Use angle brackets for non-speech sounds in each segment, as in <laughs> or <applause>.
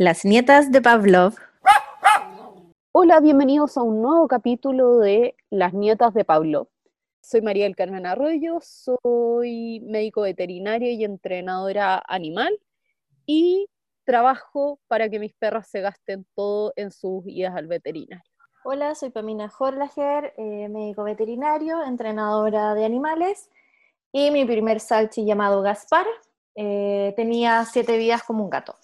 Las nietas de Pavlov. Hola, bienvenidos a un nuevo capítulo de Las nietas de Pavlov. Soy María del Carmen Arroyo, soy médico veterinario y entrenadora animal y trabajo para que mis perras se gasten todo en sus idas al veterinario. Hola, soy Pamina Horlager, eh, médico veterinario, entrenadora de animales y mi primer salchi llamado Gaspar eh, tenía siete vidas como un gato.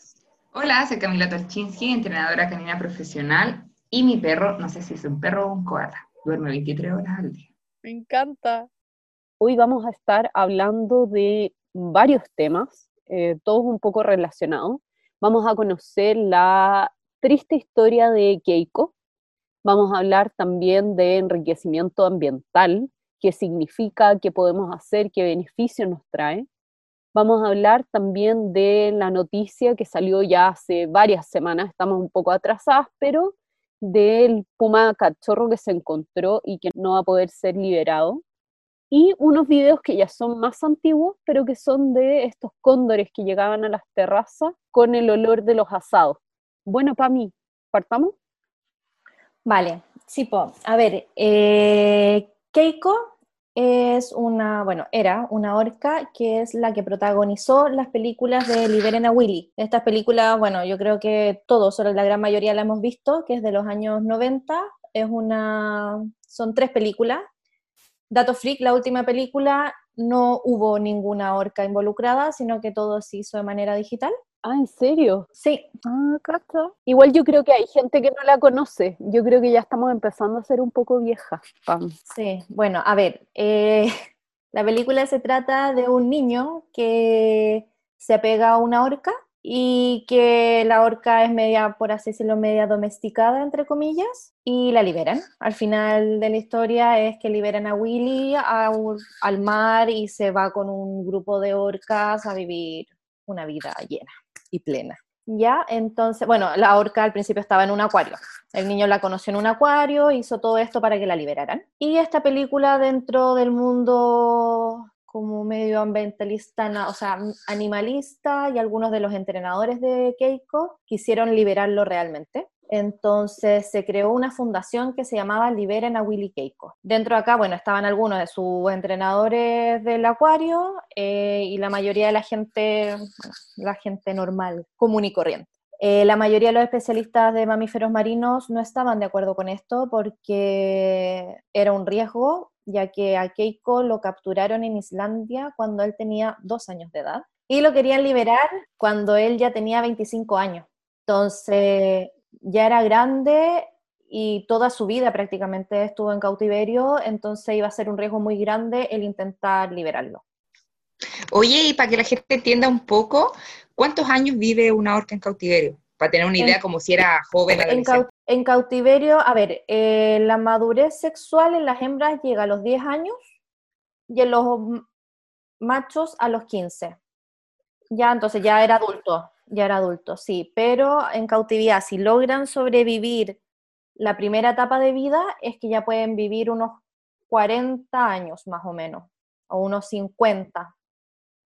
Hola, soy Camila Torchinsky, entrenadora canina profesional y mi perro, no sé si es un perro o un koala, duerme 23 horas al día. Me encanta. Hoy vamos a estar hablando de varios temas, eh, todos un poco relacionados. Vamos a conocer la triste historia de Keiko. Vamos a hablar también de enriquecimiento ambiental, qué significa, qué podemos hacer, qué beneficios nos trae. Vamos a hablar también de la noticia que salió ya hace varias semanas, estamos un poco atrasadas, pero del puma cachorro que se encontró y que no va a poder ser liberado. Y unos videos que ya son más antiguos, pero que son de estos cóndores que llegaban a las terrazas con el olor de los asados. Bueno, para mí, ¿partamos? Vale, sí, po. a ver, eh, Keiko es una, bueno, era una orca que es la que protagonizó las películas de Liberen a Willy. Estas películas, bueno, yo creo que todos, o la gran mayoría la hemos visto, que es de los años 90. Es una, son tres películas. Dato Freak, la última película, no hubo ninguna orca involucrada, sino que todo se hizo de manera digital. Ah, ¿en serio? Sí. Ah. Igual yo creo que hay gente que no la conoce. Yo creo que ya estamos empezando a ser un poco viejas. Sí, bueno, a ver, eh, <laughs> la película se trata de un niño que se apega a una orca y que la orca es media, por así decirlo, media domesticada, entre comillas, y la liberan. Al final de la historia es que liberan a Willy al mar y se va con un grupo de orcas a vivir una vida llena y plena. Ya, entonces, bueno, la orca al principio estaba en un acuario. El niño la conoció en un acuario, hizo todo esto para que la liberaran. Y esta película dentro del mundo como medioambientalista, o sea, animalista y algunos de los entrenadores de Keiko quisieron liberarlo realmente. Entonces se creó una fundación que se llamaba Liberen a Willy Keiko. Dentro de acá, bueno, estaban algunos de sus entrenadores del acuario eh, y la mayoría de la gente, la gente normal, común y corriente. Eh, la mayoría de los especialistas de mamíferos marinos no estaban de acuerdo con esto porque era un riesgo, ya que a Keiko lo capturaron en Islandia cuando él tenía dos años de edad y lo querían liberar cuando él ya tenía 25 años. Entonces, ya era grande y toda su vida prácticamente estuvo en cautiverio, entonces iba a ser un riesgo muy grande el intentar liberarlo. Oye, y para que la gente entienda un poco, ¿cuántos años vive una orca en cautiverio? Para tener una idea como si era joven. En, en cautiverio, a ver, eh, la madurez sexual en las hembras llega a los 10 años y en los machos a los 15. Ya, entonces ya era adulto. Ya era adulto, sí, pero en cautividad, si logran sobrevivir la primera etapa de vida, es que ya pueden vivir unos 40 años más o menos, o unos 50.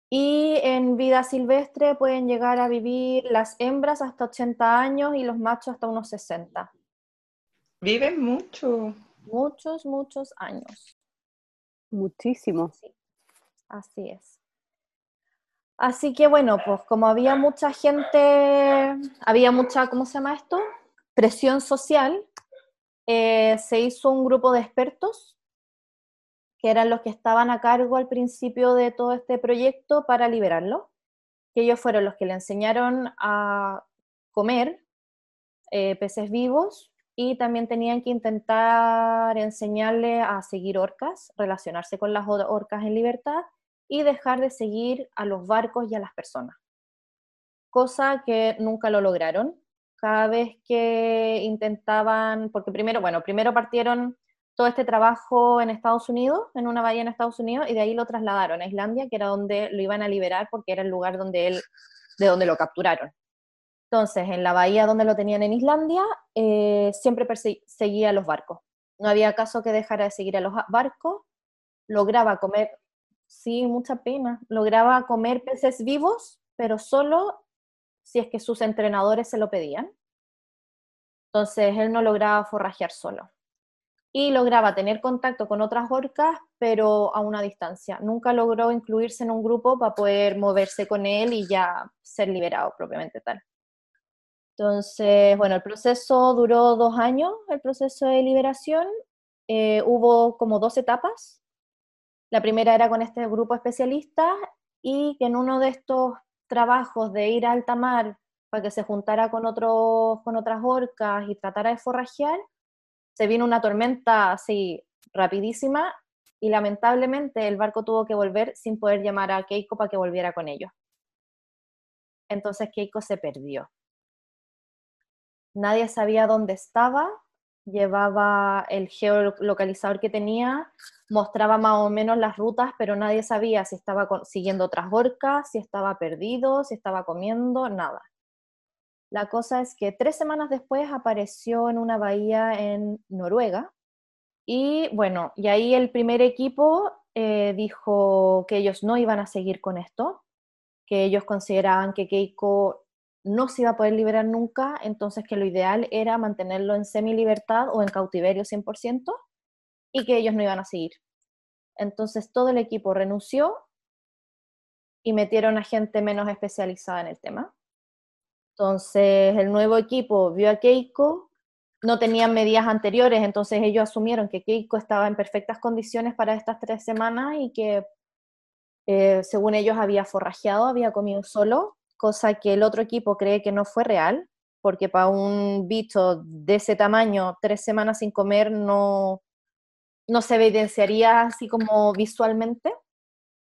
Y en vida silvestre pueden llegar a vivir las hembras hasta 80 años y los machos hasta unos 60. Viven mucho. Muchos, muchos años. Muchísimo. Sí, así es. Así que bueno, pues como había mucha gente, había mucha, ¿cómo se llama esto? Presión social, eh, se hizo un grupo de expertos que eran los que estaban a cargo al principio de todo este proyecto para liberarlo, que ellos fueron los que le enseñaron a comer eh, peces vivos y también tenían que intentar enseñarle a seguir orcas, relacionarse con las orcas en libertad y dejar de seguir a los barcos y a las personas. Cosa que nunca lo lograron. Cada vez que intentaban, porque primero, bueno, primero partieron todo este trabajo en Estados Unidos, en una bahía en Estados Unidos, y de ahí lo trasladaron a Islandia, que era donde lo iban a liberar porque era el lugar donde él, de donde lo capturaron. Entonces, en la bahía donde lo tenían en Islandia, eh, siempre seguía a los barcos. No había caso que dejara de seguir a los barcos, lograba comer Sí, mucha pena. Lograba comer peces vivos, pero solo si es que sus entrenadores se lo pedían. Entonces él no lograba forrajear solo. Y lograba tener contacto con otras orcas, pero a una distancia. Nunca logró incluirse en un grupo para poder moverse con él y ya ser liberado propiamente tal. Entonces, bueno, el proceso duró dos años, el proceso de liberación. Eh, hubo como dos etapas. La primera era con este grupo especialista y que en uno de estos trabajos de ir a alta mar para que se juntara con, otros, con otras orcas y tratara de forrajear, se vino una tormenta así rapidísima y lamentablemente el barco tuvo que volver sin poder llamar a Keiko para que volviera con ellos. Entonces Keiko se perdió. Nadie sabía dónde estaba, llevaba el geolocalizador que tenía, mostraba más o menos las rutas, pero nadie sabía si estaba siguiendo otras orcas, si estaba perdido, si estaba comiendo, nada. La cosa es que tres semanas después apareció en una bahía en Noruega y bueno, y ahí el primer equipo eh, dijo que ellos no iban a seguir con esto, que ellos consideraban que Keiko no se iba a poder liberar nunca, entonces que lo ideal era mantenerlo en semi-libertad o en cautiverio 100% y que ellos no iban a seguir. Entonces todo el equipo renunció y metieron a gente menos especializada en el tema. Entonces el nuevo equipo vio a Keiko, no tenían medidas anteriores, entonces ellos asumieron que Keiko estaba en perfectas condiciones para estas tres semanas y que eh, según ellos había forrajeado, había comido solo cosa que el otro equipo cree que no fue real, porque para un bicho de ese tamaño, tres semanas sin comer no, no se evidenciaría así como visualmente.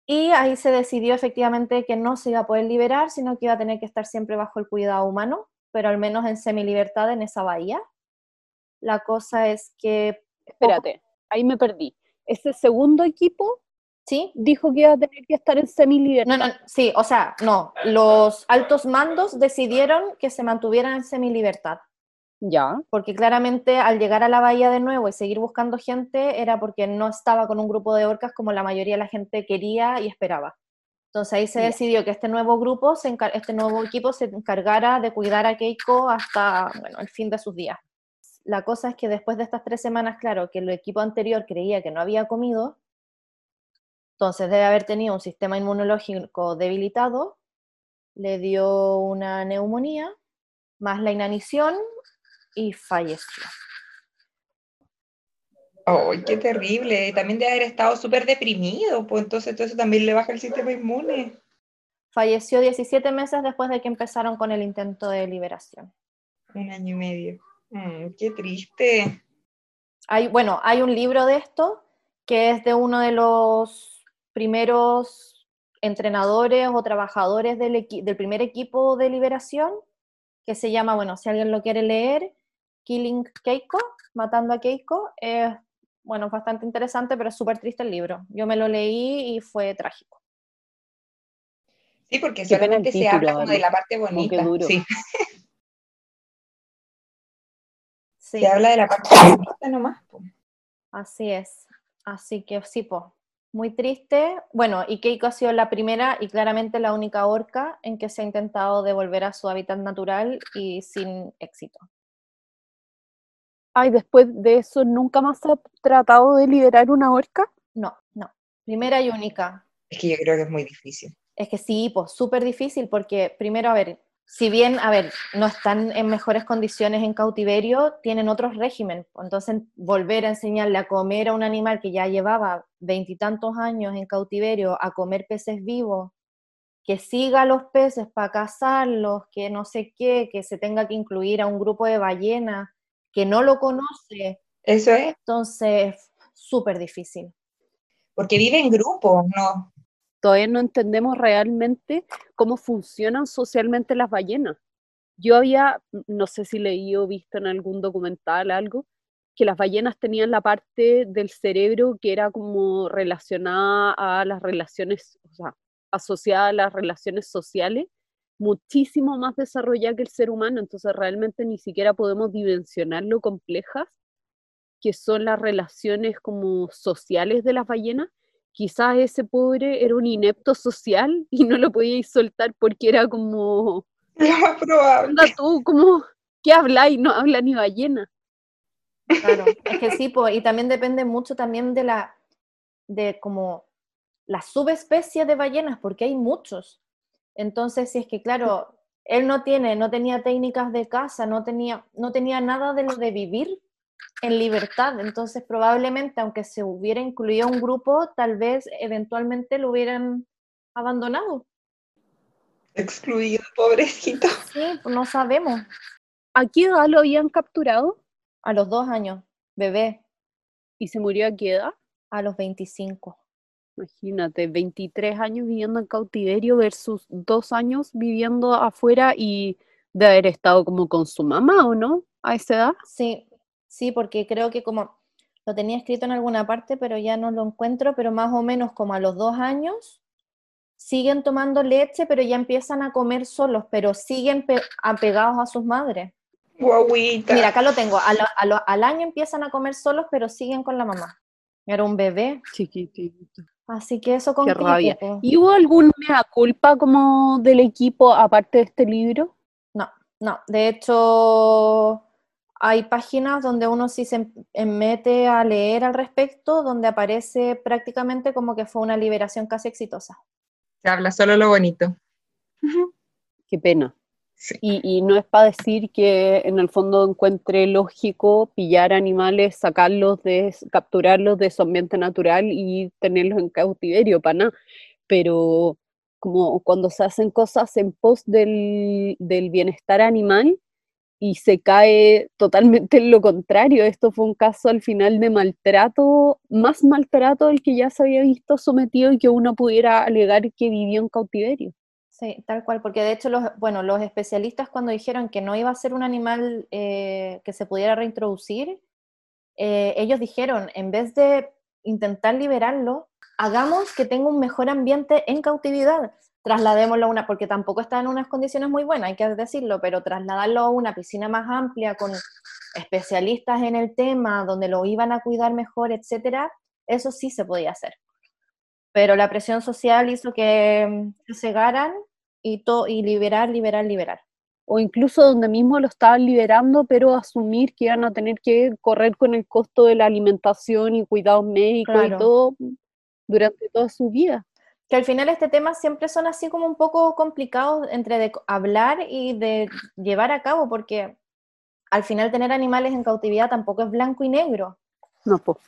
Y ahí se decidió efectivamente que no se iba a poder liberar, sino que iba a tener que estar siempre bajo el cuidado humano, pero al menos en semi-libertad en esa bahía. La cosa es que... Espérate, ahí me perdí. Ese segundo equipo ¿Sí? Dijo que iba a tener que estar en semi-libertad. No, no, sí, o sea, no. Los altos mandos decidieron que se mantuvieran en semi-libertad. Ya. Porque claramente al llegar a la bahía de nuevo y seguir buscando gente era porque no estaba con un grupo de orcas como la mayoría de la gente quería y esperaba. Entonces ahí se decidió que este nuevo grupo, este nuevo equipo se encargara de cuidar a Keiko hasta bueno, el fin de sus días. La cosa es que después de estas tres semanas, claro, que el equipo anterior creía que no había comido, entonces debe haber tenido un sistema inmunológico debilitado, le dio una neumonía, más la inanición y falleció. ¡Ay, qué terrible! También debe haber estado súper deprimido, pues entonces eso también le baja el sistema inmune. Falleció 17 meses después de que empezaron con el intento de liberación. Un año y medio. Mm, ¡Qué triste! Hay, bueno, hay un libro de esto que es de uno de los primeros entrenadores o trabajadores del, del primer equipo de liberación, que se llama, bueno, si alguien lo quiere leer, Killing Keiko, Matando a Keiko, es, bueno, bastante interesante, pero es súper triste el libro. Yo me lo leí y fue trágico. Sí, porque solamente se habla como de la parte bonita. Sí. Se habla de la parte bonita nomás. Así es. Así que sí, pues, muy triste. Bueno, y Keiko ha sido la primera y claramente la única orca en que se ha intentado devolver a su hábitat natural y sin éxito. Ay, después de eso, ¿nunca más ha tratado de liberar una orca? No, no. Primera y única. Es que yo creo que es muy difícil. Es que sí, pues súper difícil porque primero, a ver, si bien, a ver, no están en mejores condiciones en cautiverio, tienen otros régimen. Entonces, volver a enseñarle a comer a un animal que ya llevaba veintitantos años en cautiverio a comer peces vivos, que siga a los peces para cazarlos, que no sé qué, que se tenga que incluir a un grupo de ballenas, que no lo conoce. Eso es. Entonces, súper difícil. Porque vive en grupos, ¿no? Todavía no entendemos realmente cómo funcionan socialmente las ballenas. Yo había, no sé si leí o visto en algún documental algo, que las ballenas tenían la parte del cerebro que era como relacionada a las relaciones, o sea, asociada a las relaciones sociales, muchísimo más desarrollada que el ser humano, entonces realmente ni siquiera podemos dimensionar lo complejas que son las relaciones como sociales de las ballenas quizás ese pobre era un inepto social y no lo podíais soltar porque era como <laughs> Lo más probable. Anda tú, ¿cómo? ¿Qué habláis? No habla ni ballena. Claro, es que sí, po, y también depende mucho también de la, de como la subespecie de ballenas, porque hay muchos. Entonces, si es que, claro, él no tiene, no tenía técnicas de caza, no tenía, no tenía nada de lo de vivir en libertad. Entonces, probablemente, aunque se hubiera incluido un grupo, tal vez eventualmente lo hubieran abandonado. Excluido, pobrecito. Sí, pues no sabemos. ¿A qué edad lo habían capturado? A los dos años, bebé, ¿Y se murió a qué edad? a los 25. Imagínate, 23 años viviendo en cautiverio versus dos años viviendo afuera y de haber estado como con su mamá, ¿o no? A esa edad. Sí, sí, porque creo que como lo tenía escrito en alguna parte, pero ya no lo encuentro, pero más o menos como a los dos años siguen tomando leche, pero ya empiezan a comer solos, pero siguen pe- apegados a sus madres. Guauita. Mira, acá lo tengo, a lo- a lo- al año empiezan a comer solos, pero siguen con la mamá. Era un bebé, Chiquitito. así que eso con Qué rabia. ¿Y hubo algún mea culpa como del equipo aparte de este libro? No, no. De hecho, hay páginas donde uno sí se em- em- mete a leer al respecto, donde aparece prácticamente como que fue una liberación casi exitosa. Se habla solo lo bonito. Qué pena. Sí. Y, y no es para decir que en el fondo encuentre lógico pillar animales, sacarlos de, capturarlos de su ambiente natural y tenerlos en cautiverio, para nada. Pero como cuando se hacen cosas en pos del, del bienestar animal y se cae totalmente en lo contrario. Esto fue un caso al final de maltrato, más maltrato del que ya se había visto sometido y que uno pudiera alegar que vivió en cautiverio. Sí, tal cual, porque de hecho los, bueno, los especialistas cuando dijeron que no iba a ser un animal eh, que se pudiera reintroducir, eh, ellos dijeron, en vez de intentar liberarlo, hagamos que tenga un mejor ambiente en cautividad, trasladémoslo a una, porque tampoco está en unas condiciones muy buenas, hay que decirlo, pero trasladarlo a una piscina más amplia con especialistas en el tema, donde lo iban a cuidar mejor, etcétera, eso sí se podía hacer. Pero la presión social hizo que mm, se cegaran y, to- y liberar, liberar, liberar. o incluso donde mismo lo estaban liberando, pero asumir que iban a tener que correr con el costo de la alimentación y cuidados médicos y Claro. todo durante toda su vida. Que al final este tema siempre son así como un poco complicados entre de hablar y de llevar a cabo, porque al final tener animales en cautividad tampoco es blanco y negro. No, pues,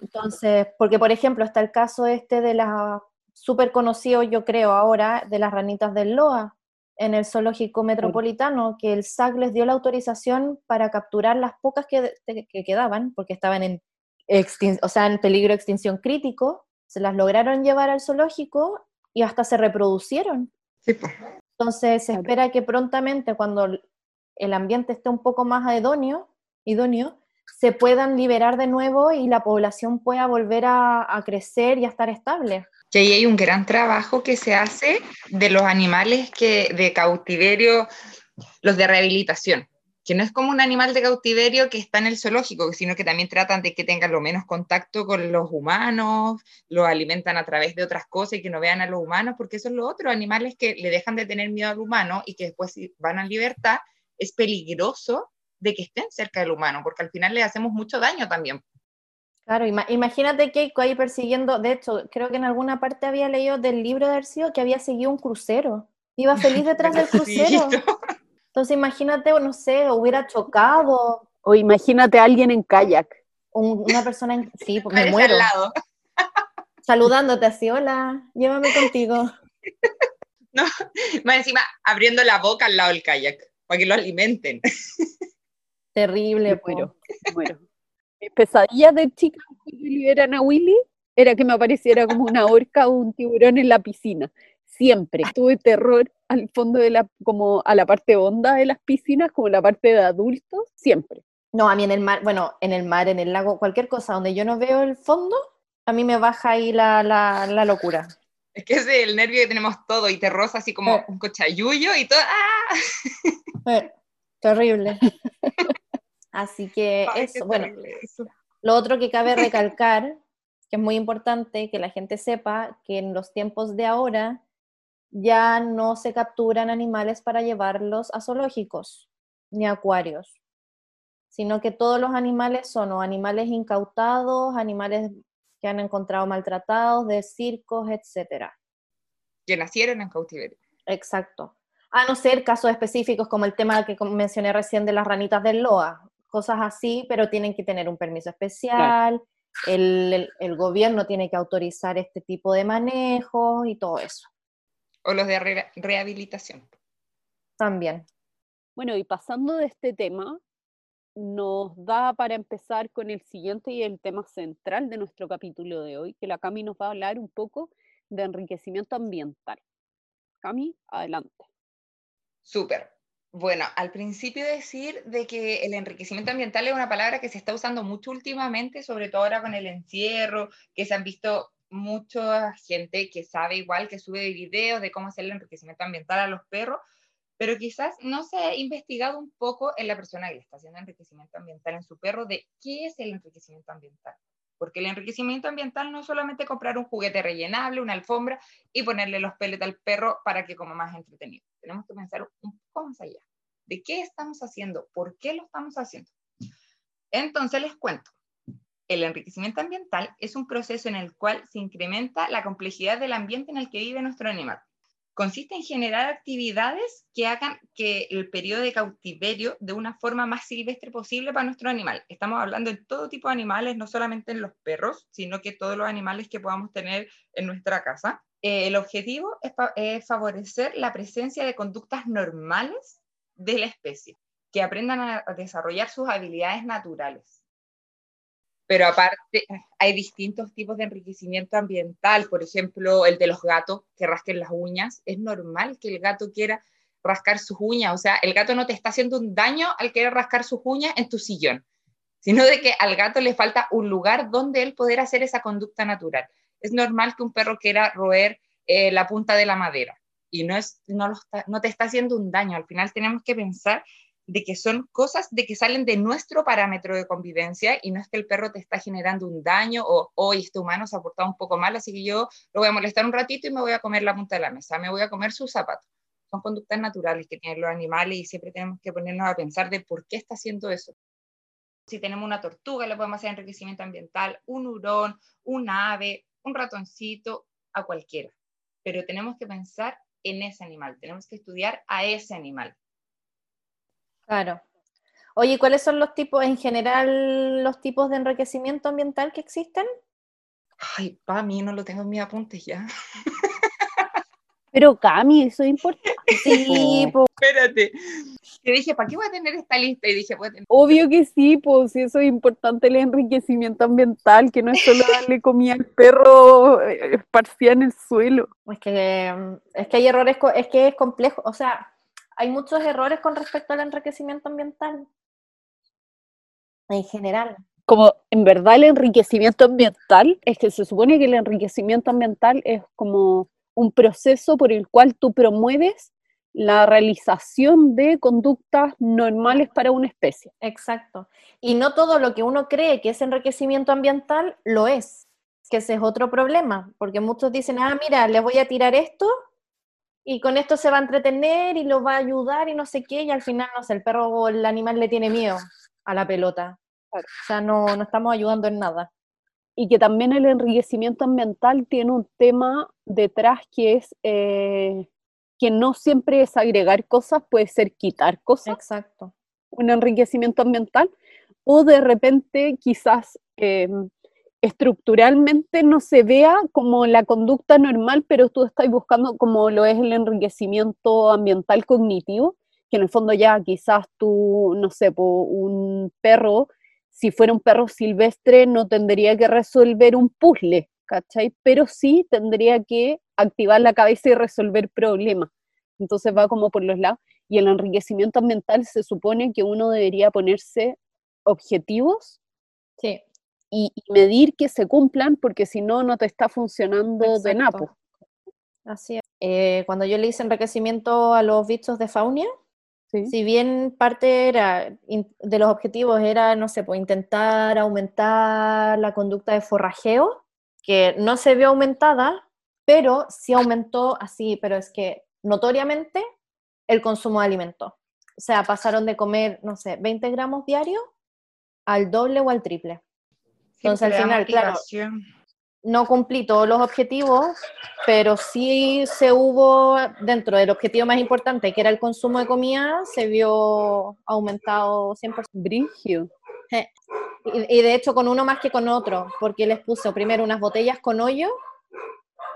Entonces, porque por ejemplo está el caso este de la súper conocido, yo creo ahora, de las ranitas del Loa en el zoológico metropolitano, que el SAC les dio la autorización para capturar las pocas que, que quedaban, porque estaban en, extin- o sea, en peligro de extinción crítico, se las lograron llevar al zoológico y hasta se reproducieron. Sí, po. Entonces se espera que prontamente, cuando el- el ambiente esté un poco más idóneo, idóneo se puedan liberar de nuevo y la población pueda volver a, a crecer y a estar estable. Que ahí hay un gran trabajo que se hace de los animales que de cautiverio, los de rehabilitación, que no es como un animal de cautiverio que está en el zoológico, sino que también tratan de que tengan lo menos contacto con los humanos, los alimentan a través de otras cosas y que no vean a los humanos, porque esos son los otros animales que le dejan de tener miedo al humano y que después si van a libertad, es peligroso de que estén cerca del humano, porque al final le hacemos mucho daño también. Claro, ima- imagínate Keiko ahí persiguiendo, de hecho, creo que en alguna parte había leído del libro de Arcio que había seguido un crucero. Iba feliz detrás <laughs> del crucero. <laughs> Entonces imagínate, no sé, hubiera chocado o imagínate a alguien en kayak. un- una persona, en- sí, pues me muero, al lado. <laughs> saludándote así, hola, llévame contigo. <laughs> Más encima, abriendo la boca al lado del kayak, para que lo alimenten. <laughs> Terrible, muero, muero. Mi pesadilla de chica que liberan a Willy era que me apareciera como una orca o un tiburón en la piscina. Siempre tuve terror al fondo de la, como a la parte honda de las piscinas, como la parte de adultos, siempre. No, a mí en el mar, bueno, en el mar, en el lago, cualquier cosa donde yo no veo el fondo, a mí me baja ahí la, la, la locura. Es que es el nervio que tenemos todo y te roza así como Eh. un cochayuyo y todo. ¡Ah! <laughs> Eh, terrible. <laughs> Así que Ay, eso, bueno, eso. lo otro que cabe recalcar, que es muy importante que la gente sepa que en los tiempos de ahora ya no se capturan animales para llevarlos a zoológicos ni acuarios, sino que todos los animales son o animales incautados, animales que han encontrado maltratados, de circos, etcétera. Que nacieron en cautiverio. Exacto. A no ser casos específicos como el tema que mencioné recién de las ranitas del LOA, cosas así, pero tienen que tener un permiso especial, el, el, gobierno tiene que autorizar este tipo de manejo y todo eso. O los de rehabilitación. También. Bueno, y pasando de este tema, nos da para empezar con el siguiente y el tema central de nuestro capítulo de hoy, que la Cami nos va a hablar un poco de enriquecimiento ambiental. Cami, adelante. Súper. Bueno, al principio decir de que el enriquecimiento ambiental es una palabra que se está usando mucho últimamente, sobre todo ahora con el encierro, que se han visto mucha gente que sabe igual que sube videos de cómo hacer el enriquecimiento ambiental a los perros, pero quizás no se ha investigado un poco en la persona que le está haciendo enriquecimiento ambiental en su perro de qué es el enriquecimiento ambiental. Porque el enriquecimiento ambiental no es solamente comprar un juguete rellenable, una alfombra y ponerle los pellets al perro para que coma más entretenido. Tenemos que pensar un poco más allá. ¿De qué estamos haciendo? ¿Por qué lo estamos haciendo? Entonces les cuento. El enriquecimiento ambiental es un proceso en el cual se incrementa la complejidad del ambiente en el que vive nuestro animal. Consiste en generar actividades que hagan que el periodo de cautiverio de una forma más silvestre posible para nuestro animal. Estamos hablando de todo tipo de animales, no solamente en los perros, sino que todos los animales que podamos tener en nuestra casa. Eh, el objetivo es, favorecer la presencia de conductas normales de la especie, que aprendan a desarrollar sus habilidades naturales. Pero aparte, hay distintos tipos de enriquecimiento ambiental, por ejemplo, el de los gatos que rasquen las uñas. Es normal que el gato quiera rascar sus uñas, o sea, el gato no te está haciendo un daño al querer rascar sus uñas en tu sillón, sino de que al gato le falta un lugar donde él poder hacer esa conducta natural. Es normal que un perro quiera roer eh, la punta de la madera y no, es, no, no te está haciendo un daño. Al final tenemos que pensar de que son cosas de que salen de nuestro parámetro de convivencia y no es que el perro te está generando un daño o hoy este humano se ha portado un poco mal, así que yo lo voy a molestar un ratito y me voy a comer la punta de la mesa, me voy a comer sus zapatos. Son conductas naturales que tienen los animales y siempre tenemos que ponernos a pensar de por qué está haciendo eso. Si tenemos una tortuga, le podemos hacer enriquecimiento ambiental, un hurón, un ave, un ratoncito, a cualquiera. Pero tenemos que pensar en ese animal, tenemos que estudiar a ese animal Claro. Oye, ¿cuáles son los tipos, en general, los tipos de enriquecimiento ambiental que existen? Ay, para mí no lo tengo en mis apuntes ya. Pero Cami, eso es importante. Sí, pues. Espérate. Te dije, ¿para qué voy a tener esta lista? Y dije, Obvio que sí, pues eso es importante el enriquecimiento ambiental, que no es solo darle comida al perro eh, esparcida en el suelo. Es que, es que hay errores, es que es complejo, o sea, hay muchos errores con respecto al enriquecimiento ambiental. En general. Como en verdad el enriquecimiento ambiental, es que se supone que el enriquecimiento ambiental es como un proceso por el cual tú promueves la realización de conductas normales para una especie. Exacto. Y no todo lo que uno cree que es enriquecimiento ambiental lo es, que ese es otro problema, porque muchos dicen, ah, mira, le voy a tirar esto y con esto se va a entretener y lo va a ayudar y no sé qué, y al final, no sé, el perro o el animal le tiene miedo a la pelota. O sea, no, no estamos ayudando en nada. Y que también el enriquecimiento ambiental tiene un tema detrás que es eh, que no siempre es agregar cosas, puede ser quitar cosas. Exacto. Un enriquecimiento ambiental. O de repente quizás em, estructuralmente no se vea como la conducta normal, pero tú estás buscando como lo es el enriquecimiento ambiental cognitivo, que en el fondo ya quizás tú, no sé, un perro, si fuera un perro silvestre, no tendría que resolver un puzzle, ¿cachai? Pero sí tendría que activar la cabeza y resolver problemas. Entonces va como por los lados. Y el enriquecimiento ambiental se supone que uno debería ponerse objetivos sí y, medir que se cumplan, porque si no, no te está funcionando de napo. Así es. Eh, cuando yo le hice enriquecimiento a los bichos de faunia, si bien parte era de los objetivos era, no sé, pues intentar aumentar la conducta de forrajeo, que no se vio aumentada, pero sí aumentó así, pero es que notoriamente el consumo de alimentos. O sea, pasaron de comer, no sé, 20 gramos diarios al doble o al triple. Entonces, al final, claro, no cumplí todos los objetivos, pero sí se hubo, dentro del objetivo más importante, que era el consumo de comida, se vio aumentado 100%. Brigio. Y, y, de hecho con uno más que con otro, porque les puso primero unas botellas con hoyo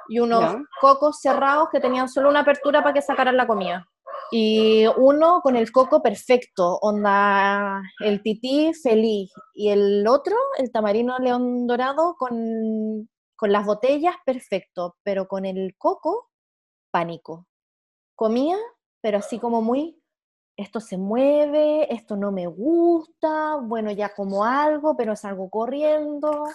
y unos cocos cerrados que tenían solo una apertura para que sacaran la comida. Y uno con el coco perfecto, onda el tití feliz. Y el otro, el tamarino león dorado, con, con las botellas perfecto, pero con el coco, pánico. Comía, pero así como muy, esto se mueve, esto no me gusta, bueno, ya como algo, pero es algo corriendo.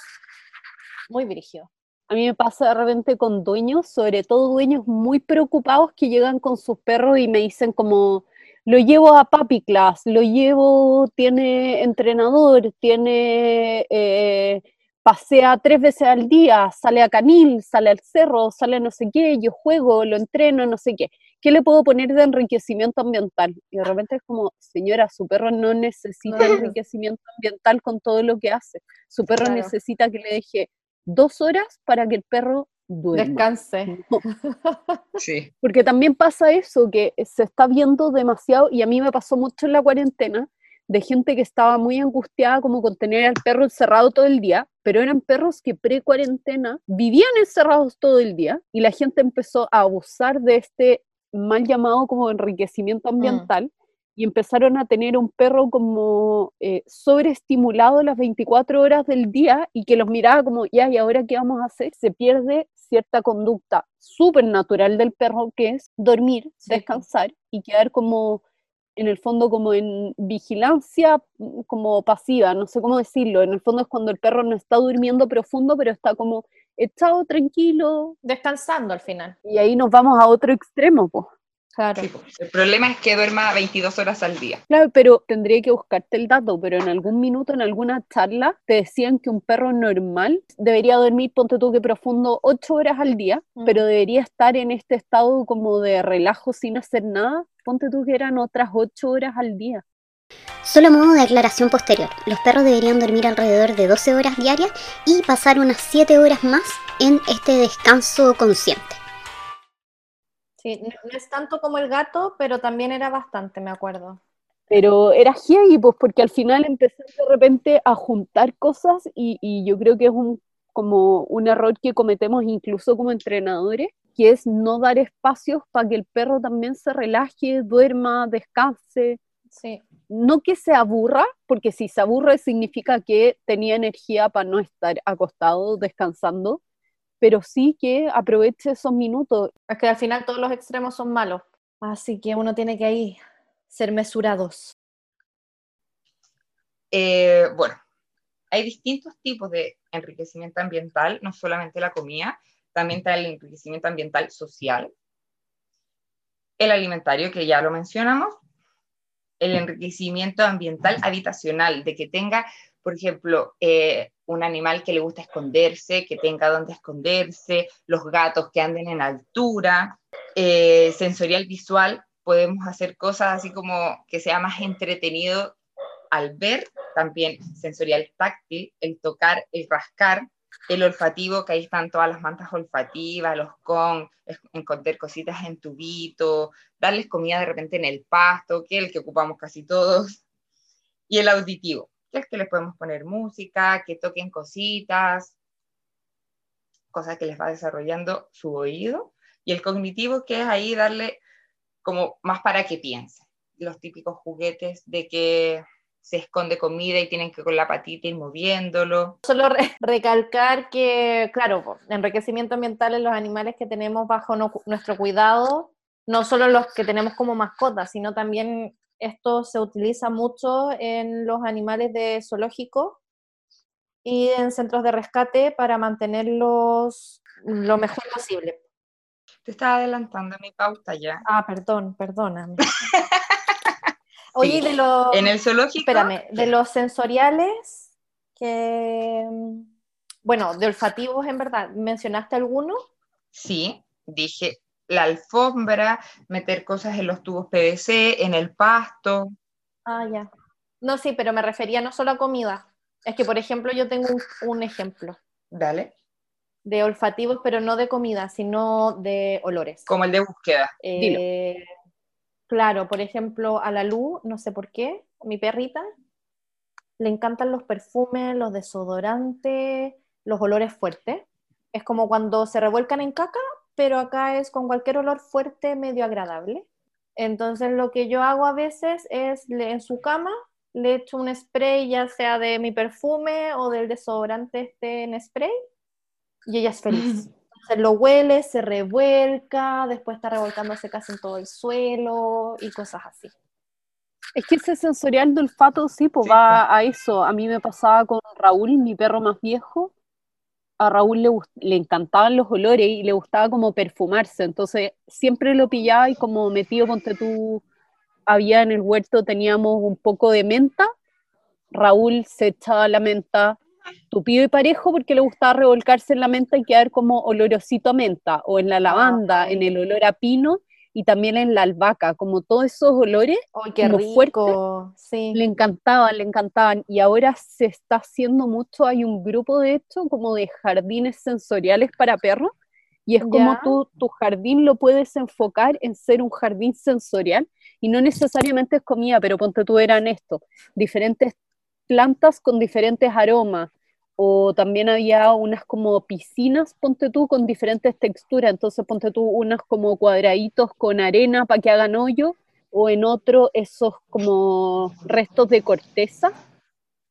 Muy virigio. A mí me pasa de repente con dueños, sobre todo dueños muy preocupados que llegan con sus perros y me dicen como, lo llevo a Papi Class, lo llevo, tiene entrenador, tiene, eh, pasea tres veces al día, sale a canil, sale al cerro, sale a no sé qué, yo juego, lo entreno, no sé qué. ¿Qué le puedo poner de enriquecimiento ambiental? Y de repente es como, señora, su perro no necesita enriquecimiento ambiental con todo lo que hace. Su perro necesita que le deje dos horas para que el perro duerma. Descanse. <laughs> Sí. Porque también pasa eso, que se está viendo demasiado, y a mí me pasó mucho en la cuarentena, de gente que estaba muy angustiada como con tener al perro encerrado todo el día, pero eran perros que pre-cuarentena vivían encerrados todo el día y la gente empezó a abusar de este mal llamado como enriquecimiento mm. Y empezaron a tener un perro como eh, sobreestimulado las 24 horas del día y que los miraba como, ya, ¿y ahora qué vamos a hacer? Se pierde cierta conducta súper natural del perro que es dormir, descansar y quedar como, en el fondo, como en vigilancia, como pasiva, no sé cómo decirlo. En el fondo es cuando el perro no está durmiendo profundo, pero está como echado tranquilo. Descansando al final. Y ahí nos vamos a otro extremo, pues Claro. el problema es que duerma 22 horas al día. Claro, pero tendría que buscarte el dato, pero en algún minuto, en alguna charla, te decían que un perro normal debería dormir, ponte tú que profundo, 8 horas al día, mm. pero debería estar en este estado como de relajo sin hacer nada, ponte tú que eran otras 8 horas al día. Solo modo de aclaración posterior, los perros deberían dormir alrededor de 12 horas diarias y pasar unas 7 horas más en este descanso consciente. Sí, no, es tanto como el gato, pero también era bastante, me acuerdo. Pero era heavy, pues, porque al final empecé de repente a juntar cosas y, yo creo que es un, como un error que cometemos incluso como entrenadores, que es no dar espacios para que el perro también se relaje, duerma, descanse. Sí. No que se aburra, porque si se aburre significa que tenía energía para no estar acostado descansando, pero sí que aproveche esos minutos. Es que al final todos los extremos son malos, así que uno tiene que ahí ser mesurados. Eh, bueno, hay distintos tipos de enriquecimiento ambiental, no solamente la comida, también está el enriquecimiento ambiental social, el alimentario, que ya lo mencionamos, el enriquecimiento ambiental habitacional, de que tenga, por ejemplo, eh, un animal que le gusta esconderse, que tenga donde esconderse, los gatos que anden en altura, eh, sensorial visual, podemos hacer cosas así como que sea más entretenido al ver, también sensorial táctil, el tocar, el rascar, el olfativo, que ahí están todas las mantas olfativas, los con, encontrar cositas en tubito, darles comida de repente en el pasto, que es el que ocupamos casi todos, y el auditivo, que les podemos poner música, que toquen cositas, cosas que les va desarrollando su oído, y el cognitivo, que es ahí darle como más para que piense, los típicos juguetes de que se esconde comida y tienen que con la patita ir moviéndolo. Solo <laughs> recalcar que, claro, enriquecimiento ambiental en los animales que tenemos bajo nuestro cuidado, no solo los que tenemos como mascotas, sino también esto se utiliza mucho en los animales de zoológico y en centros de rescate para mantenerlos lo mejor posible. Te estaba adelantando mi pauta ya. Ah, perdón, perdóname. <laughs> Oye, de los. En el zoológico. Espérame, de los sensoriales, que. Bueno, de olfativos, en verdad, ¿mencionaste alguno? Sí, dije la alfombra, meter cosas en los tubos PVC, en el pasto. Ah, ya. No, sí, pero me refería no solo a comida. Es que, por ejemplo, yo tengo un, ejemplo. Dale. De olfativos, pero no de comida, sino de olores. Como el de búsqueda. Eh, claro, por ejemplo, a la luz, no sé por qué, mi perrita, le encantan los perfumes, los desodorantes, los olores fuertes. Es como cuando se revuelcan en caca, pero acá es con cualquier olor fuerte, medio agradable. Entonces lo que yo hago a veces es en su cama le echo un spray, ya sea de mi perfume o del desodorante este en spray, y ella es feliz. Se lo huele, se revuelca, después está revolcándose casi en todo el suelo y cosas así. Es que ese sensorial de olfato, sí, pues va pues. a eso. A mí me pasaba con Raúl, mi perro más viejo. A Raúl le, le encantaban los olores y le gustaba como perfumarse. Entonces siempre lo pillaba y como metido, ponte tú, había en el huerto, teníamos un poco de menta. Raúl se echaba la menta tupido y parejo porque le gustaba revolcarse en la menta y quedar como olorosito a menta, o en la lavanda, en el olor a pino y también en la albahaca, como todos esos olores qué rico. sí. le encantaban, le encantaban. Y ahora se está haciendo mucho, hay un grupo de hecho como de jardines sensoriales para perros, y es como tú tu jardín lo puedes enfocar en ser un jardín sensorial, y no necesariamente es comida, pero ponte tú eran esto, diferentes plantas con diferentes aromas, o también había unas como piscinas, ponte tú, con diferentes texturas, entonces ponte tú unas como cuadraditos con arena para que hagan hoyo, o en otro esos como restos de corteza.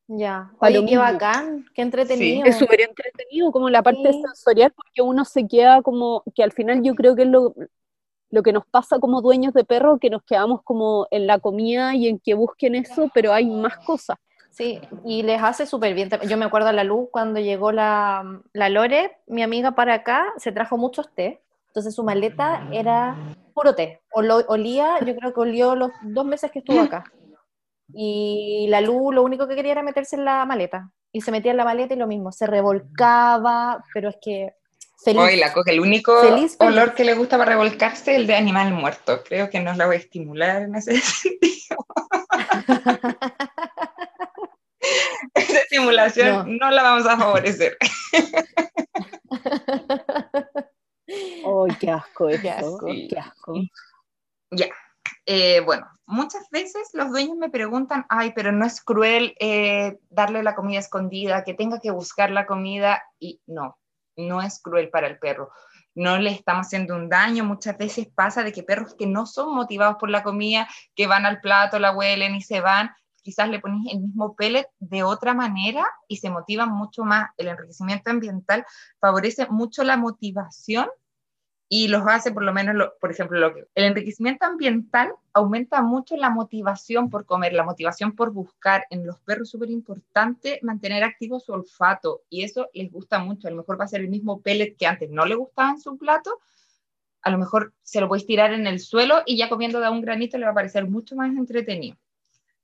Ya, oye, qué bacán, qué entretenido. es súper entretenido, como la parte sensorial, porque uno se queda como, que al final yo creo que es lo, lo que nos pasa como dueños de perro, que nos quedamos como en la comida y en que busquen eso, pero hay más cosas. Sí, y les hace súper bien. Yo me acuerdo a la luz cuando llegó la, la Lore, mi amiga para acá, se trajo muchos té. Entonces su maleta era puro té. olía, yo creo que olió los dos meses que estuvo acá. Y la luz lo único que quería era meterse en la maleta. Y se metía en la maleta y lo mismo, se revolcaba, pero es que feliz. Hoy la coge. El único olor que le gusta para revolcarse es el de animal muerto. Creo que nos la voy a estimular en ese <laughs> sentido. <laughs> <laughs> Esa estimulación no. la vamos a favorecer. <laughs> ¡Oh, qué asco qué asco! Ya. Eh, bueno, muchas veces los dueños me preguntan, ay, pero no es cruel eh, darle la comida escondida, que tenga que buscar la comida, y no, no es cruel para el perro. No le estamos haciendo un daño. Muchas veces pasa de que perros que no son motivados por la comida, que van al plato, la huelen y se van, quizás le pones el mismo pellet de otra manera y se motivan mucho más. El enriquecimiento ambiental favorece mucho la motivación y los hace, por lo menos, por ejemplo, el enriquecimiento ambiental aumenta mucho la motivación por comer, la motivación por buscar. En los perros es súper importante mantener activo su olfato y eso les gusta mucho. A lo mejor va a ser el mismo pellet que antes no le gustaba en su plato, a lo mejor se lo puedes tirar en el suelo y ya comiendo de un granito le va a parecer mucho más entretenido.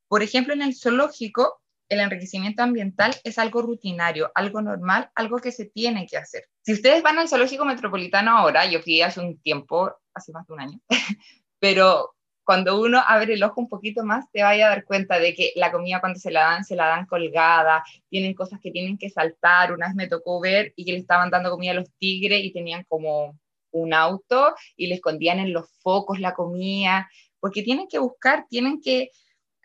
Por ejemplo, en el zoológico, el enriquecimiento ambiental es algo rutinario, algo normal, algo que se tiene que hacer. Si ustedes van al zoológico metropolitano ahora, yo fui hace un tiempo, hace más de un año, <laughs> pero cuando uno abre el ojo un poquito más, te vaya a dar cuenta de que la comida cuando se la dan, se la dan colgada, tienen cosas que tienen que saltar. Una vez me tocó ver y que le estaban dando comida a los tigres y tenían como un auto y le escondían en los focos la comida, porque tienen que buscar, tienen que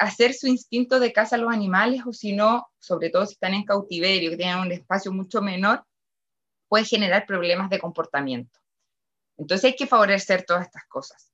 hacer su instinto de caza a los animales o si no, sobre todo si están en cautiverio, que tienen un espacio mucho menor, puede generar problemas de comportamiento. Entonces hay que favorecer todas estas cosas.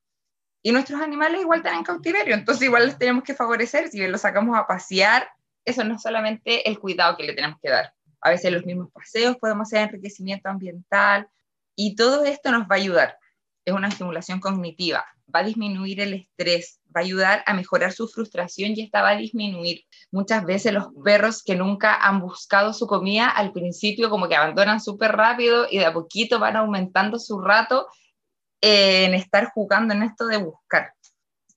Y nuestros animales igual están en cautiverio, entonces igual les tenemos que favorecer. Si los sacamos a pasear, eso no es solamente el cuidado que le tenemos que dar. A veces los mismos paseos podemos hacer enriquecimiento ambiental y todo esto nos va a ayudar. Es una estimulación cognitiva, va a disminuir el estrés, va a ayudar a mejorar su frustración y esta va a disminuir. Muchas veces los perros que nunca han buscado su comida al principio como que abandonan súper rápido y de a poquito van aumentando su rato en estar jugando en esto de buscar.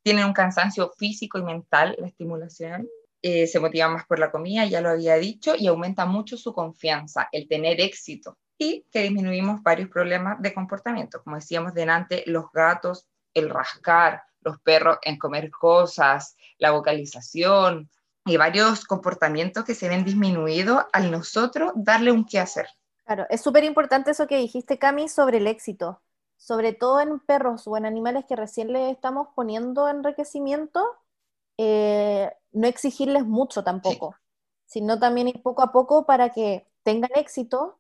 Tienen un cansancio físico y mental, la estimulación. Eh, se motivan más por la comida, ya lo había dicho, y aumenta mucho su confianza, el tener éxito y que disminuimos varios problemas de comportamiento. Como decíamos delante, los gatos, el rascar, los perros en comer cosas, la vocalización y varios comportamientos que se ven disminuidos al nosotros darle un qué hacer. Claro, es súper importante eso que dijiste, Cami, sobre el éxito. Sobre todo en perros o en animales que recién le estamos poniendo enriquecimiento, eh, no exigirles mucho tampoco, sino también ir poco a poco para que tengan éxito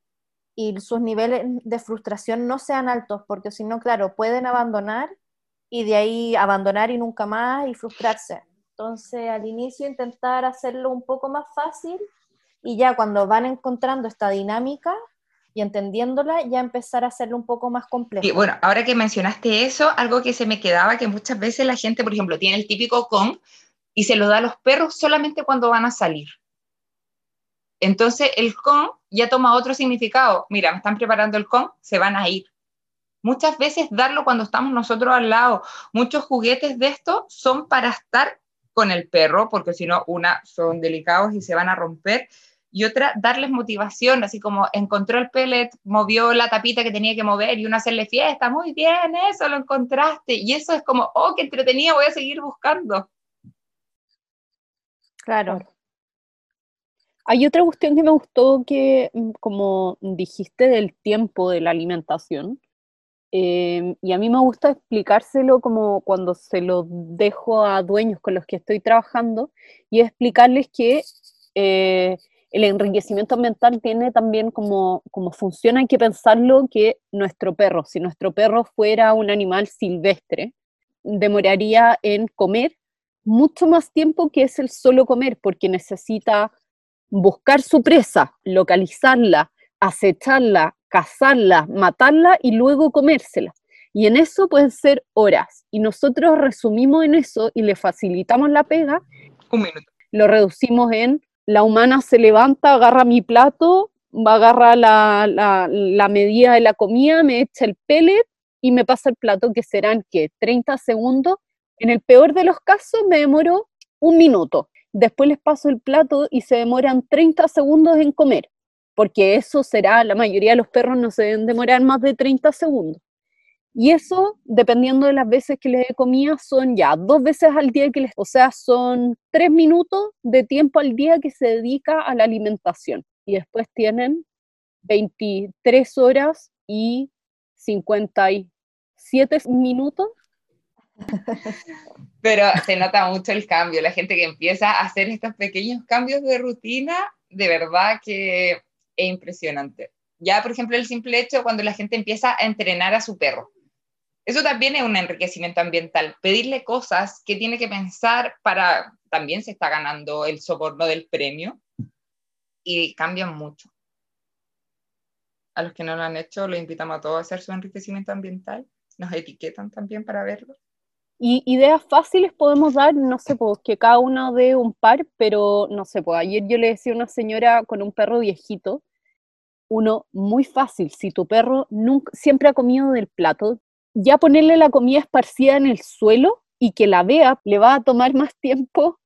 y sus niveles de frustración no sean altos, porque si no, claro, pueden abandonar y de ahí abandonar y nunca más y frustrarse. Entonces, al inicio intentar hacerlo un poco más fácil y ya cuando van encontrando esta dinámica y entendiéndola, ya empezar a hacerlo un poco más complejo. Y bueno, ahora que mencionaste eso, algo que se me quedaba, que muchas veces la gente, por ejemplo, tiene el típico con y se lo da a los perros solamente cuando van a salir. Entonces el con ya toma otro significado. Mira, me están preparando el con, se van a ir. Muchas veces darlo cuando estamos nosotros al lado. Muchos juguetes de estos son para estar con el perro, porque si no, una, son delicados y se van a romper. Y otra, darles motivación, así como encontró el pellet, movió la tapita que tenía que mover y uno hacerle fiesta, muy bien, eso lo encontraste. Y eso es como, oh, qué entretenido, voy a seguir buscando. Claro. Hay otra cuestión que me gustó que, mm, como dijiste, del tiempo de la alimentación. Em, y a mí me gusta explicárselo como cuando se lo dejo a dueños con los que estoy trabajando y explicarles que eh, el enriquecimiento ambiental tiene también como, como función, hay que pensarlo que nuestro perro, si nuestro perro fuera un animal silvestre, demoraría en comer mucho más tiempo que es el solo comer, porque necesita buscar su presa, localizarla, acecharla, cazarla, matarla y luego comérsela. Y en eso pueden ser horas. Y nosotros resumimos en eso y le facilitamos la pega. Un minuto. Lo reducimos en la humana se levanta, agarra mi plato, va a agarrar la, la, la medida de la comida, me echa el pellet y me pasa el plato, que serán, ¿qué? 30 segundos. En el peor de los casos me demoro un minuto. Después les paso el plato y se demoran 30 segundos en comer porque eso será, la mayoría de los perros no se deben demorar más de 30 segundos. Y eso, dependiendo de las veces que les dé comida, son ya dos veces al día que les, o sea, son tres minutos de tiempo al día que se dedica a la alimentación. Y después tienen 23 horas y 57 minutos. <laughs> Pero se nota mucho el cambio, la gente que empieza a hacer estos pequeños cambios de rutina, de verdad que es impresionante. Ya, por ejemplo, el simple hecho cuando la gente empieza a entrenar a su perro. Eso también es un enriquecimiento ambiental. Pedirle cosas que tiene que pensar para... También se está ganando el soborno del premio y cambian mucho. A los que no lo han hecho, los invitamos a todos a hacer su enriquecimiento ambiental. Nos etiquetan también para verlo. Y ideas fáciles podemos dar, no sé, pues que cada uno dé un par, pero no sé, pues ayer yo le decía a una señora con un perro viejito uno muy fácil. Si tu perro nunca, siempre ha comido del plato, ya ponerle la comida esparcida en el suelo y que la vea, le va a tomar más tiempo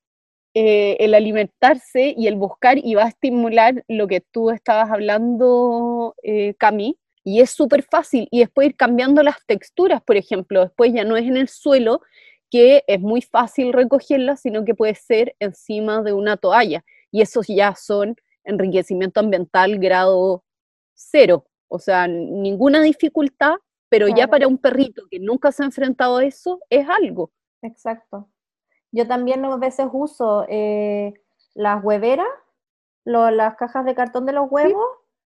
eh, el alimentarse y el buscar y va a estimular lo que tú estabas hablando, eh, Cami. Y es súper fácil. Y después ir cambiando las texturas, por ejemplo. Después ya no es en el suelo, que es muy fácil recogerla, sino que puede ser encima de una toalla. Y esos ya son enriquecimiento ambiental grado cero, o sea, ninguna dificultad, pero ya para un perrito que nunca se ha enfrentado a eso, es algo. Exacto. Yo también a veces uso eh, las hueveras, las cajas de cartón de los huevos,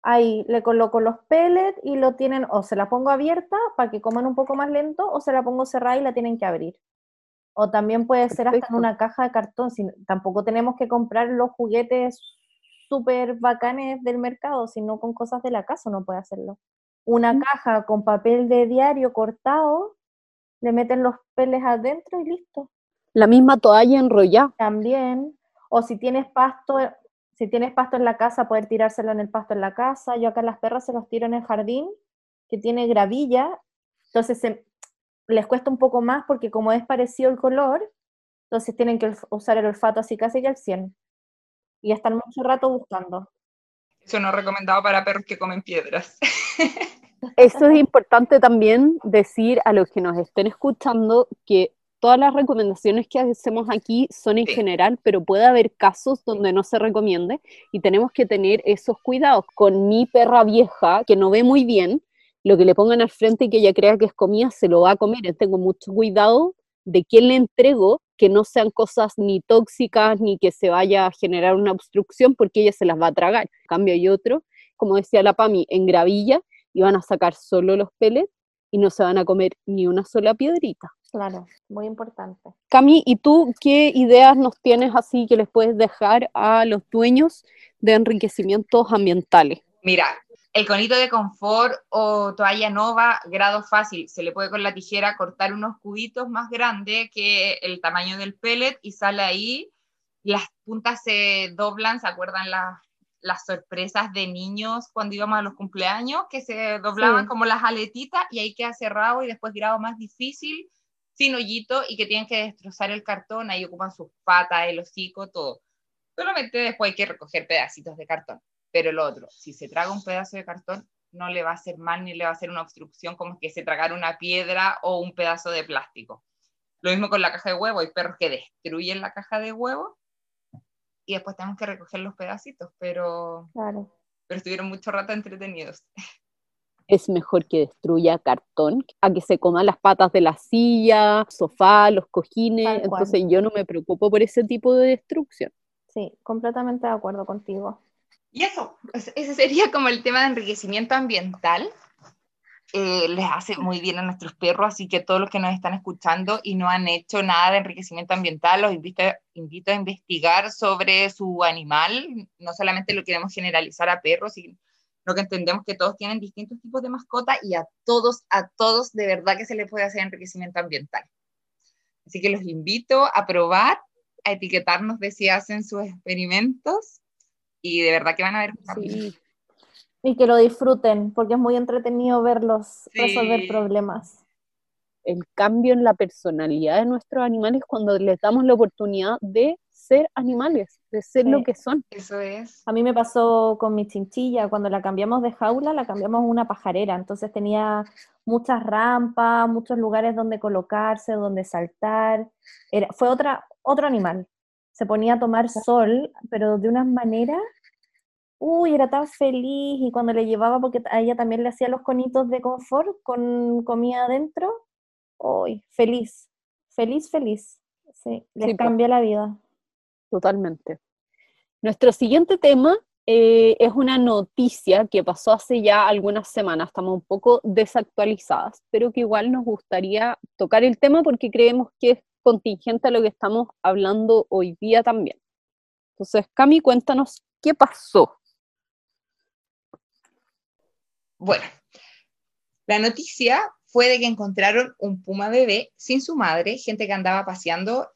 ahí le coloco los pellets y lo tienen, o se la pongo abierta para que coman un poco más lento, o se la pongo cerrada y la tienen que abrir. O también puede ser hasta en una caja de cartón, si, tampoco tenemos que comprar los juguetes súper bacanes del mercado, sino con cosas de la casa no puede hacerlo. Una caja con papel de diario cortado, le meten los peles adentro y listo. La misma toalla enrollada. También. O si tienes pasto, si tienes pasto en la casa, poder tirárselo en el pasto en la casa. Yo acá las perras se los tiro en el jardín, que tiene gravilla. Entonces les cuesta un poco más porque como es parecido el color, entonces tienen que usar el olfato así casi que al 100 y están mucho rato buscando. Eso no recomendado para perros que comen piedras. <laughs> Eso es importante también decir a los que nos estén escuchando que todas las recomendaciones que hacemos aquí son en general, pero puede haber casos donde no se recomiende y tenemos que tener esos cuidados. Con mi perra vieja, que no ve muy bien, lo que le pongan al frente y que ella crea que es comida, se lo va a comer. Tengo mucho cuidado de quién le entrego, que no sean cosas ni tóxicas ni que se vaya a generar una obstrucción porque ella se las va a tragar. En cambio hay otro, como decía la PAMI, en gravilla y van a sacar solo los pellets y no se van a comer ni una sola piedrita. Claro, muy importante. Cami, ¿y tú qué ideas nos tienes así que les puedes dejar a los dueños de enriquecimientos ambientales? Mira, el conito de confort o toalla nova, grado fácil, se le puede con la tijera cortar unos cubitos más grandes que el tamaño del pellet y sale ahí. Las puntas se doblan, ¿se acuerdan las, las sorpresas de niños cuando íbamos a los cumpleaños? Que se doblaban como las aletitas y ahí queda cerrado y después grado más difícil sin hoyito y que tienen que destrozar el cartón, ahí ocupan sus patas, el hocico, todo. Solamente después hay que recoger pedacitos de cartón. Pero el otro, si se traga un pedazo de cartón, no le va a hacer mal ni le va a hacer una obstrucción como que se tragara una piedra o un pedazo de plástico. Lo mismo con la caja de huevo, hay perros que destruyen la caja de huevo y después tenemos que recoger los pedacitos, pero, claro. pero estuvieron mucho rato entretenidos. <laughs> es mejor que destruya cartón a que se coma las patas de la silla, sofá, los cojines. Entonces yo no me preocupo por ese tipo de destrucción. Sí, completamente de acuerdo contigo. Y eso, ese sería como el tema de enriquecimiento ambiental. Eh, les hace muy bien a nuestros perros, así que todos los que nos están escuchando y no han hecho nada de enriquecimiento ambiental, los invito, invito a investigar sobre su animal. No solamente lo queremos generalizar a perros, sino lo que entendemos que todos tienen distintos tipos de mascota y a todos, a todos de verdad que se les puede hacer enriquecimiento ambiental. Así que los invito a probar, a etiquetarnos de si hacen sus experimentos y de verdad que van a ver. Sí. Y que lo disfruten, porque es muy entretenido verlos resolver problemas. El cambio en la personalidad de nuestros animales cuando les damos la oportunidad de ser animales, de ser lo que son. Eso es. A mí me pasó con mi chinchilla, cuando la cambiamos de jaula, la cambiamos a una pajarera, entonces tenía muchas rampas, muchos lugares donde colocarse, donde saltar. Era, fue otra, otro animal. Se ponía a tomar sol, pero de una manera, uy, era tan feliz y cuando le llevaba, porque a ella también le hacía los conitos de confort con comida adentro, uy, feliz, feliz, feliz. Sí, les cambia la vida totalmente. Nuestro siguiente tema eh, es una noticia que pasó hace ya algunas semanas, estamos un poco desactualizadas, pero que igual nos gustaría tocar el tema porque creemos que es contingente a lo que estamos hablando hoy día también. Entonces, Cami, cuéntanos qué pasó. Bueno, la noticia fue de que encontraron un puma bebé sin su madre, gente que andaba paseando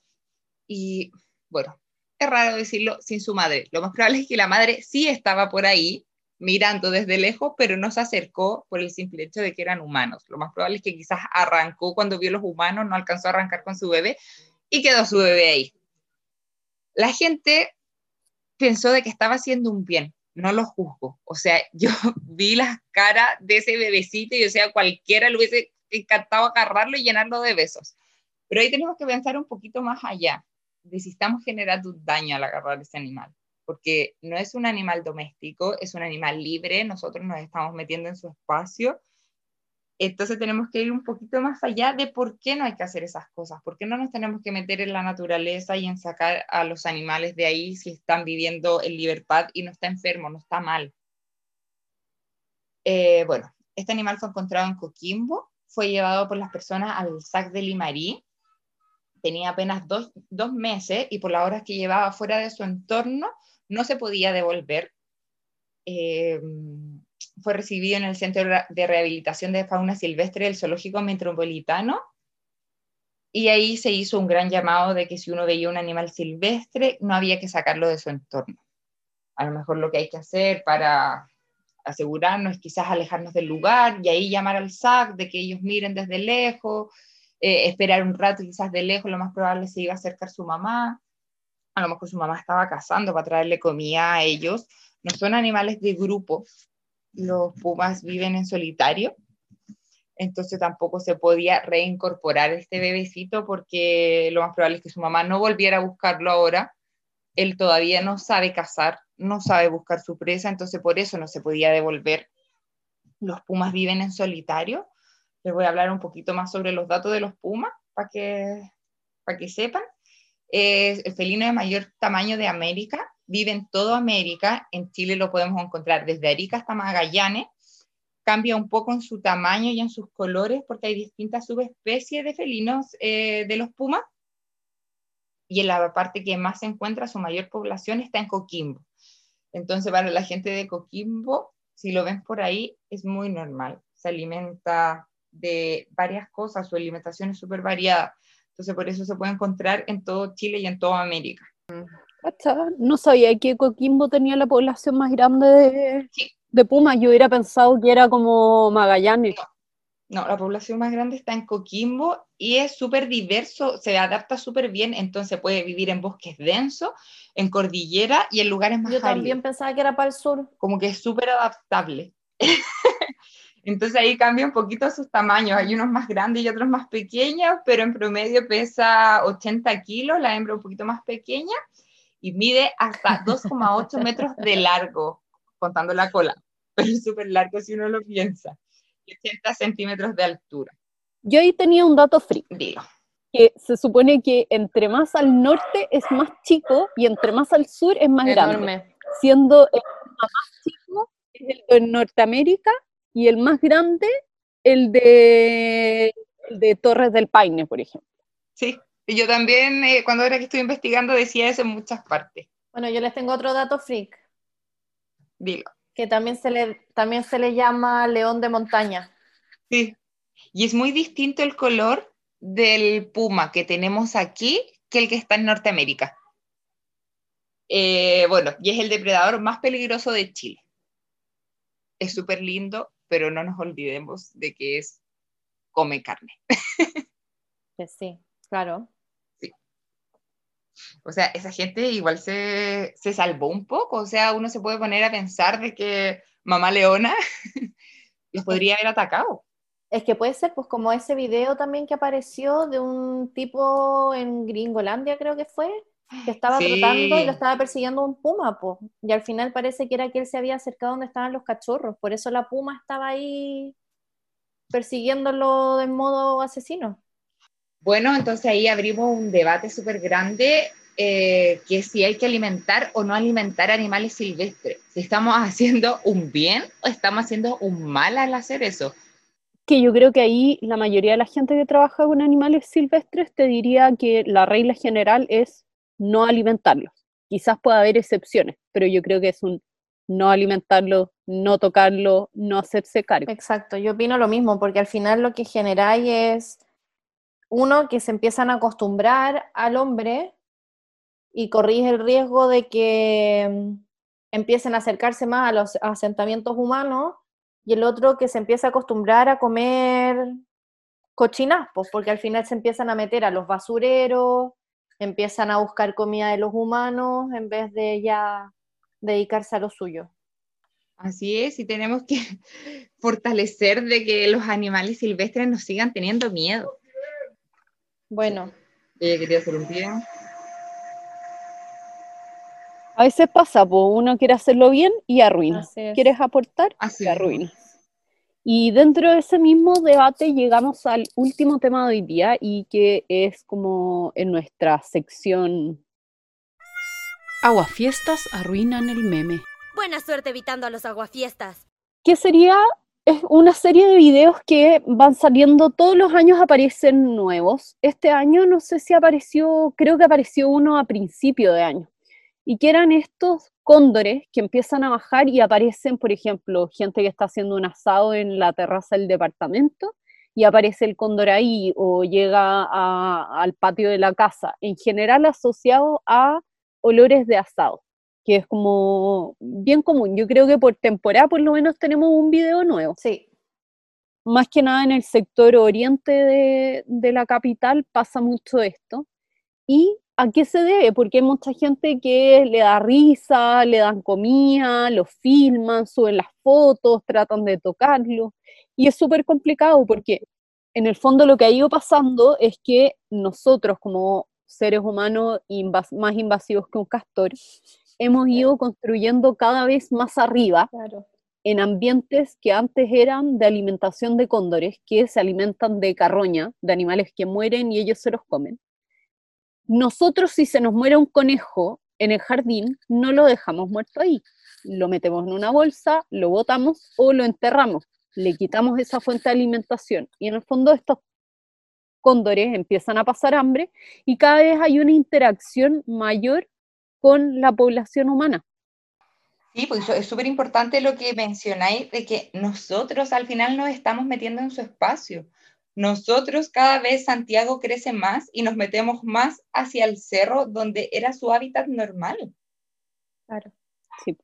y, bueno, es raro decirlo, sin su madre. Lo más probable es que la madre sí estaba por ahí mirando desde lejos, pero no se acercó por el simple hecho de que eran humanos. Lo más probable es que quizás arrancó cuando vio los humanos, no alcanzó a arrancar con su bebé y quedó su bebé ahí. La gente pensó de que estaba haciendo un bien, no lo juzgo. O sea, <laughs> yo vi las caras de ese bebecito y o sea, cualquiera le hubiese encantado agarrarlo y llenarlo de besos. Pero ahí tenemos que pensar un poquito más allá de si estamos generando daño al agarrar ese animal, porque no es un animal doméstico, es un animal libre, nosotros nos estamos metiendo en su espacio, entonces tenemos que ir un poquito más allá de por qué no hay que hacer esas cosas, por qué no nos tenemos que meter en la naturaleza y en sacar a los animales de ahí si están viviendo en libertad y no está enfermo, no está mal. Eh, bueno, este animal fue encontrado en Coquimbo, fue llevado por las personas al SAC de Limarí, tenía apenas dos, meses y por las horas que llevaba fuera de su entorno no se podía devolver. Eh, fue recibido en el Centro de Rehabilitación de Fauna Silvestre del Zoológico Metropolitano y ahí se hizo un gran llamado de que si uno veía un animal silvestre no había que sacarlo de su entorno. A lo mejor lo que hay que hacer para asegurarnos es quizás alejarnos del lugar y ahí llamar al SAC de que ellos miren desde lejos, eh, esperar un rato quizás de lejos, lo más probable se iba a acercar su mamá. a lo mejor su mamá estaba cazando para traerle comida a ellos. No son animales de grupo. Los pumas viven en solitario. Entonces tampoco se podía reincorporar este bebecito porque lo más probable es que su mamá no volviera a buscarlo ahora. Él todavía no sabe cazar, no sabe buscar su presa, entonces por eso no se podía devolver. Los pumas viven en solitario. Les voy a hablar un poquito más sobre los datos de los pumas para que, para que sepan. Es el felino de mayor tamaño de América, vive en toda América, en Chile lo podemos encontrar desde Arica hasta Magallanes, cambia un poco en su tamaño y en sus colores porque hay distintas subespecies de felinos eh, de los pumas. Y en la parte que más se encuentra su mayor población está en Coquimbo. Entonces para la gente de Coquimbo, si lo ven por ahí, es muy normal, se alimenta de varias cosas, su alimentación es súper variada entonces, por eso se puede encontrar en todo Chile y en toda América. No sabía que Coquimbo tenía la población más grande de, de pumas. Yo hubiera pensado que era como Magallanes. No. la población más grande está en Coquimbo y es súper diverso, se adapta súper bien, entonces puede vivir en bosques densos, en cordillera y en lugares más Yo también pensaba que era para el sur. Como que es súper adaptable. <laughs> Entonces ahí cambia un poquito sus tamaños. Hay unos más grandes y otros más pequeños, pero en promedio pesa 80 kilos, la hembra un poquito más pequeña y mide hasta <laughs> 2,8 metros de largo, contando la cola. <laughs> Pero es súper largo si uno lo piensa. Y 80 centímetros de altura. Yo ahí tenía un dato frío. Digo. Que se supone que entre más al norte es más chico y entre más al sur es más grande. Siendo el más chico es el de Norteamérica y el más grande, el de, de Torres del Paine, por ejemplo. Sí, y yo también, eh, cuando era que estuve investigando, decía eso en muchas partes. Bueno, yo les tengo otro dato freak. Dilo. Que también se le, también se le llama león de montaña. Sí, y es muy distinto el color del puma que tenemos aquí que el que está en Norteamérica. Eh, bueno, y es el depredador más peligroso de Chile. Es súper lindo, pero no nos olvidemos de que es come carne. <laughs> sí, claro. Sí. O sea, esa gente igual se, se salvó un poco, o sea, uno se puede poner a pensar de que mamá leona <laughs> los podría haber atacado. Es que puede ser, pues como ese video también que apareció de un tipo en Gringolandia, creo que fue, que estaba trotando y lo estaba persiguiendo un puma, pues. Y al final parece que era que él se había acercado donde estaban los cachorros, por eso la puma estaba ahí persiguiéndolo de modo asesino. Bueno, entonces ahí abrimos un debate súper grande eh, que si hay que alimentar o no alimentar animales silvestres. Si estamos haciendo un bien o estamos haciendo un mal al hacer eso. Que yo creo que ahí la mayoría de la gente que trabaja con animales silvestres te diría que la regla general es no alimentarlos. Quizás pueda haber excepciones, pero yo creo que es un no alimentarlo, no tocarlo, no hacerse cargo. Exacto, yo opino lo mismo, porque al final lo que generáis es, uno, que se empiezan a acostumbrar al hombre y corrige el riesgo de que mm, empiecen a acercarse más a los asentamientos humanos, y el otro, que se empieza a acostumbrar a comer cochinas, pues, porque al final se empiezan a meter a los basureros, empiezan a buscar comida de los humanos en vez de ya dedicarse a lo suyo. Así es, y tenemos que <laughs> fortalecer de que los animales silvestres nos sigan teniendo miedo. Bueno. Ella quería hacer un pie. A veces pasa, pues uno quiere hacerlo bien y arruina. ¿Quieres aportar? Así arruina. Y dentro de ese mismo debate llegamos al último tema de hoy día y que es como en nuestra sección... Aguafiestas arruinan el meme. Buena suerte evitando a los aguafiestas. ¿Qué sería? Es una serie de videos que van saliendo, todos los años aparecen nuevos. Este año no sé si apareció, creo que apareció uno a principio de año. Y que eran estos cóndores que empiezan a bajar y aparecen, por ejemplo, gente que está haciendo un asado en la terraza del departamento y aparece el cóndor ahí o llega al patio de la casa, en general asociado a olores de asado, que es como bien común. Yo creo que por temporada por lo menos tenemos un video nuevo. Sí. Más que nada en el sector oriente de, de la capital pasa mucho esto. Y ¿A qué se debe? Porque hay mucha gente que le da risa, le dan comida, lo filman, suben las fotos, tratan de tocarlo. Y es súper complicado porque en el fondo lo que ha ido pasando es que nosotros como seres humanos más invasivos que un castor, hemos ido construyendo cada vez más arriba en ambientes que antes eran de alimentación de cóndores, que se alimentan de carroña, de animales que mueren y ellos se los comen. Nosotros si se nos muere un conejo en el jardín, no lo dejamos muerto ahí. Lo metemos en una bolsa, lo botamos o lo enterramos. Le quitamos esa fuente de alimentación. Y en el fondo estos cóndores empiezan a pasar hambre y cada vez hay una interacción mayor con la población humana. Sí, pues es súper importante lo que mencionáis de que nosotros al final nos estamos metiendo en su espacio. Nosotros cada vez Santiago crece más y nos metemos más hacia el cerro donde era su hábitat normal. Claro. Sí.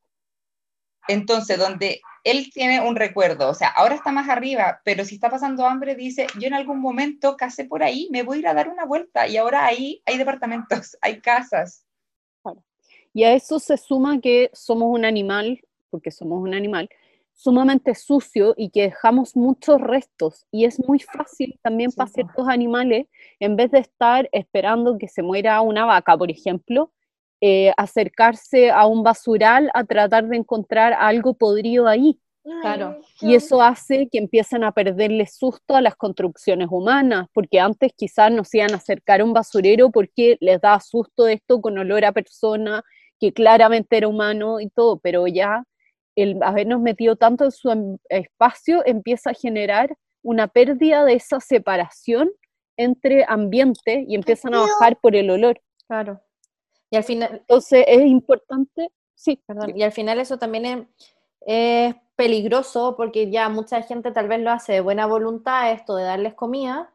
Entonces, donde él tiene un recuerdo, o sea, ahora está más arriba, pero si está pasando hambre, dice, yo en algún momento casé por ahí, me voy a ir a dar una vuelta y ahora ahí hay departamentos, <laughs> hay casas. Y a eso se suma que somos un animal, porque somos un animal, sumamente sucio y que dejamos muchos restos. Y es muy fácil también para ciertos animales, en vez de estar esperando que se muera una vaca, por ejemplo, eh, acercarse a un basural a tratar de encontrar algo podrido ahí. Claro. Y eso hace que empiecen a perderle susto a las construcciones humanas, porque antes quizás nos iban a acercar a un basurero porque les da susto esto con olor a persona, que claramente era humano y todo, pero ya el habernos metido tanto en su em, espacio empieza a generar una pérdida de esa separación entre ambiente y empiezan a bajar por el olor. Claro. Y al final. Entonces es importante, sí. Perdón, y al final eso también es, peligroso porque ya mucha gente tal vez lo hace de buena voluntad, esto de darles comida,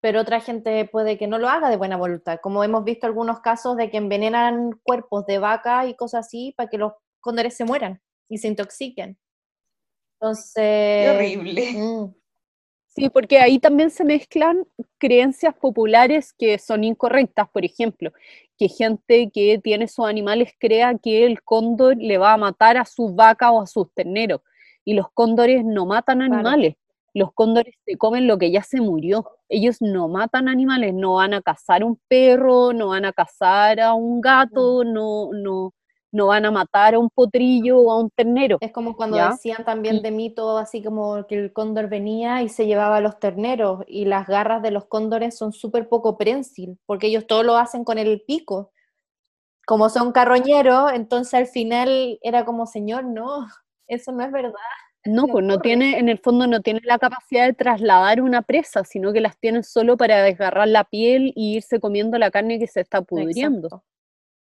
pero otra gente puede que no lo haga de buena voluntad, como hemos visto algunos casos de que envenenan cuerpos de vaca y cosas así para que los cóndores se mueran y se intoxiquen. Entonces... Qué horrible. Mm, Sí, porque ahí también se mezclan creencias populares que son incorrectas, por ejemplo, que gente que tiene sus animales crea que el cóndor le va a matar a sus vacas o a sus terneros, y los cóndores no matan animales, los cóndores se comen lo que ya se murió, ellos no matan animales, no van a cazar un perro, no van a cazar a un gato, no, no, no van a matar a un potrillo o a un ternero. Es como cuando decían también de mito, así como que el cóndor venía y se llevaba a los terneros, y las garras de los cóndores son súper poco prensil, porque ellos todo lo hacen con el pico. Como son carroñeros, entonces al final era como, señor, no, <laughs> eso no es verdad. <laughs> No, pues no tiene, en el fondo no tiene la capacidad de trasladar una presa, sino que las tienen solo para desgarrar la piel y irse comiendo la carne que se está pudriendo.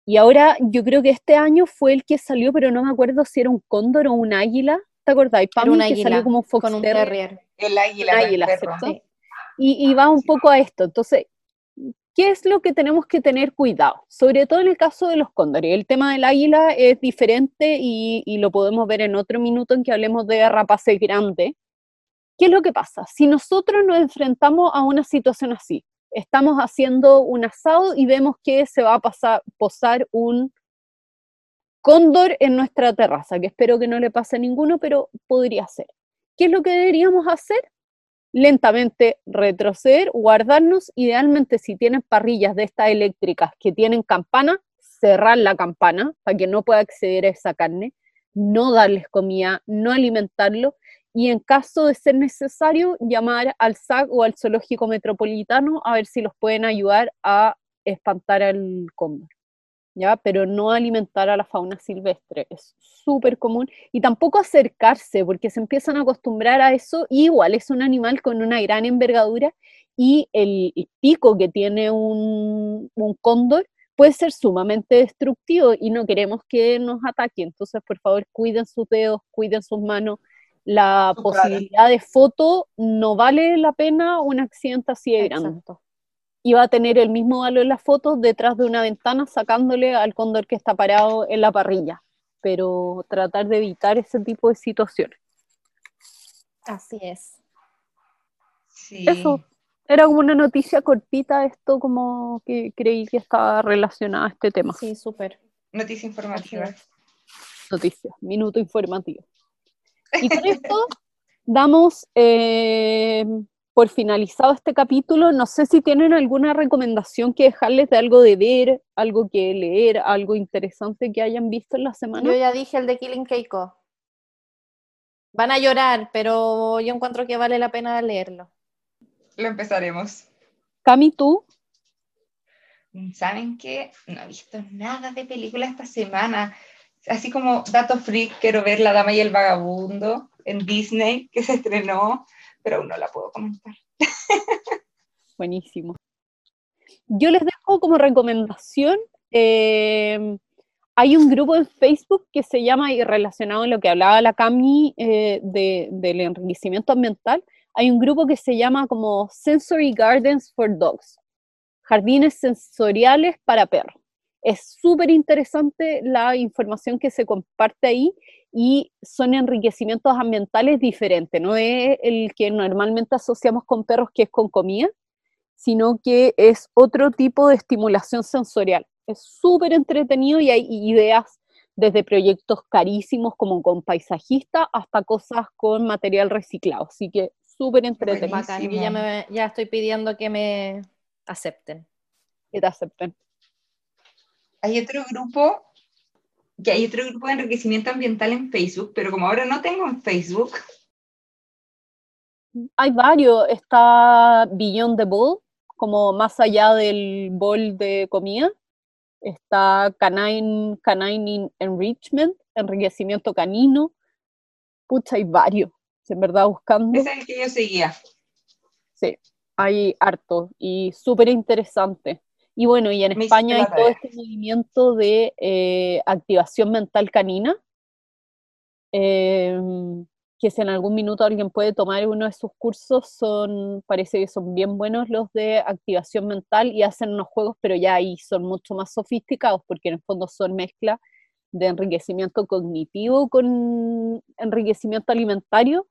Y ahora yo creo que este año fue el que salió, pero no me acuerdo si era un cóndor o un águila. ¿Te acordáis? Era un águila, salió como Fox con un terrier. El águila, un águila ¿cierto? Y, y, va un poco a esto. Entonces, ¿qué es lo que tenemos que tener cuidado? Sobre todo en el caso de los cóndores. El tema del águila es diferente y, y lo podemos ver en otro minuto en que hablemos de rapaces grandes. ¿Qué es lo que pasa? Si nosotros nos enfrentamos a una situación así, estamos haciendo un asado y vemos que se va a posar un cóndor en nuestra terraza, que espero que no le pase a ninguno, pero podría ser. ¿Qué es lo que deberíamos hacer? Lentamente retroceder, guardarnos, idealmente si tienen parrillas de estas eléctricas que tienen campana, cerrar la campana para que no pueda acceder a esa carne, no darles comida, no alimentarlo y en caso de ser necesario llamar al SAC o al Zoológico Metropolitano a ver si los pueden ayudar a espantar al cóndor. ¿Ya? Pero no alimentar a la fauna silvestre, es súper común. Y tampoco acercarse, porque se empiezan a acostumbrar a eso, igual es un animal con una gran envergadura, y el, pico que tiene un, un cóndor puede ser sumamente destructivo, y no queremos que nos ataque. Entonces, por favor, cuiden sus dedos, cuiden sus manos, la posibilidad de foto no vale la pena un accidente así de grande. Y va a tener el mismo valor la foto detrás de una ventana sacándole al cóndor que está parado en la parrilla. Pero tratar de evitar ese tipo de situaciones. Así es. Sí. Eso. Era como una noticia cortita esto, como que creí que estaba relacionada a este tema. Sí, súper. Noticia informativa. Noticias, minuto informativo. Y con esto damos eh, por finalizado este capítulo. No sé si tienen alguna recomendación que dejarles de algo de ver, algo que leer, algo interesante que hayan visto en la semana. Yo ya dije el de Killing Keiko. Van a llorar, pero yo encuentro que vale la pena leerlo. Lo empezaremos. Cami, tú. ¿Saben qué? No he visto nada de película esta semana. Así como dato freak, quiero ver La Dama y el Vagabundo en Disney, que se estrenó, pero aún no la puedo comentar. Buenísimo. Yo les dejo como recomendación, eh, hay un grupo en Facebook que se llama, y relacionado a lo que hablaba la Cami eh, de, del enriquecimiento ambiental, hay un grupo que se llama como Sensory Gardens for Dogs, jardines sensoriales para perros. Es súper interesante la información que se comparte ahí y son enriquecimientos ambientales diferentes, no es el que normalmente asociamos con perros que es con comida, sino que es otro tipo de estimulación sensorial. Es súper entretenido y hay ideas desde proyectos carísimos como con paisajista hasta cosas con material reciclado. Así que súper entretenido. Bacán, ya, me- ya estoy pidiendo que me acepten. Que te acepten. Hay otro grupo, que hay otro grupo de enriquecimiento ambiental en Facebook, pero como ahora no tengo en Facebook, Hay varios. Está Beyond the Bowl, como más allá del bol de comida. Está Canine, Canine Enrichment, enriquecimiento canino. Pucha, hay varios. En verdad, buscando. es el que yo seguía. Sí, hay harto y súper interesante. Y bueno, y en Me España hay todo tarea. este movimiento de eh, activación mental canina, em, que si en algún minuto alguien puede tomar uno de sus cursos, son, parece que son bien buenos los de activación mental y hacen unos juegos, pero ya ahí son mucho más sofisticados, porque en el fondo son mezcla de enriquecimiento cognitivo con enriquecimiento alimentario,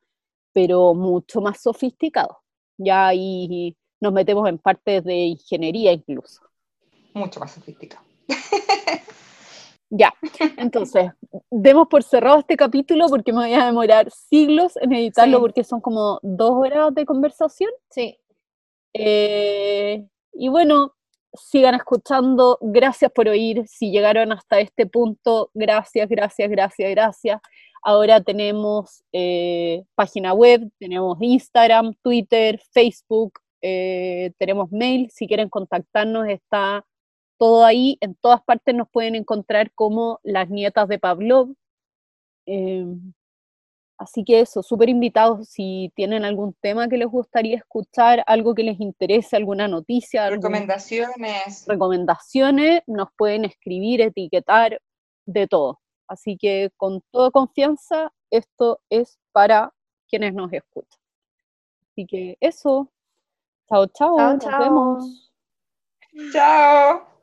pero mucho más sofisticado. Ya ahí nos metemos en partes de ingeniería incluso. Mucho más sofisticado. Ya, entonces, demos por cerrado este capítulo porque me voy a demorar siglos en editarlo Sí. porque son como dos horas de conversación. Sí, Eh, y bueno, sigan escuchando. Gracias por oír. Si llegaron hasta este punto, gracias, gracias, gracias, gracias. Ahora tenemos eh, página web, tenemos Instagram, Twitter, Facebook, eh, tenemos mail. Si quieren contactarnos, está todo ahí. En todas partes nos pueden encontrar como las nietas de Pavlov. Eh, Así que eso, súper invitados si tienen algún tema que les gustaría escuchar, algo que les interese, alguna noticia, Recomendaciones. recomendaciones, nos pueden escribir, etiquetar, de todo. Así que con toda confianza, esto es para quienes nos escuchan. Así que eso. Chao, chao. Chao, nos chao. vemos. Chao.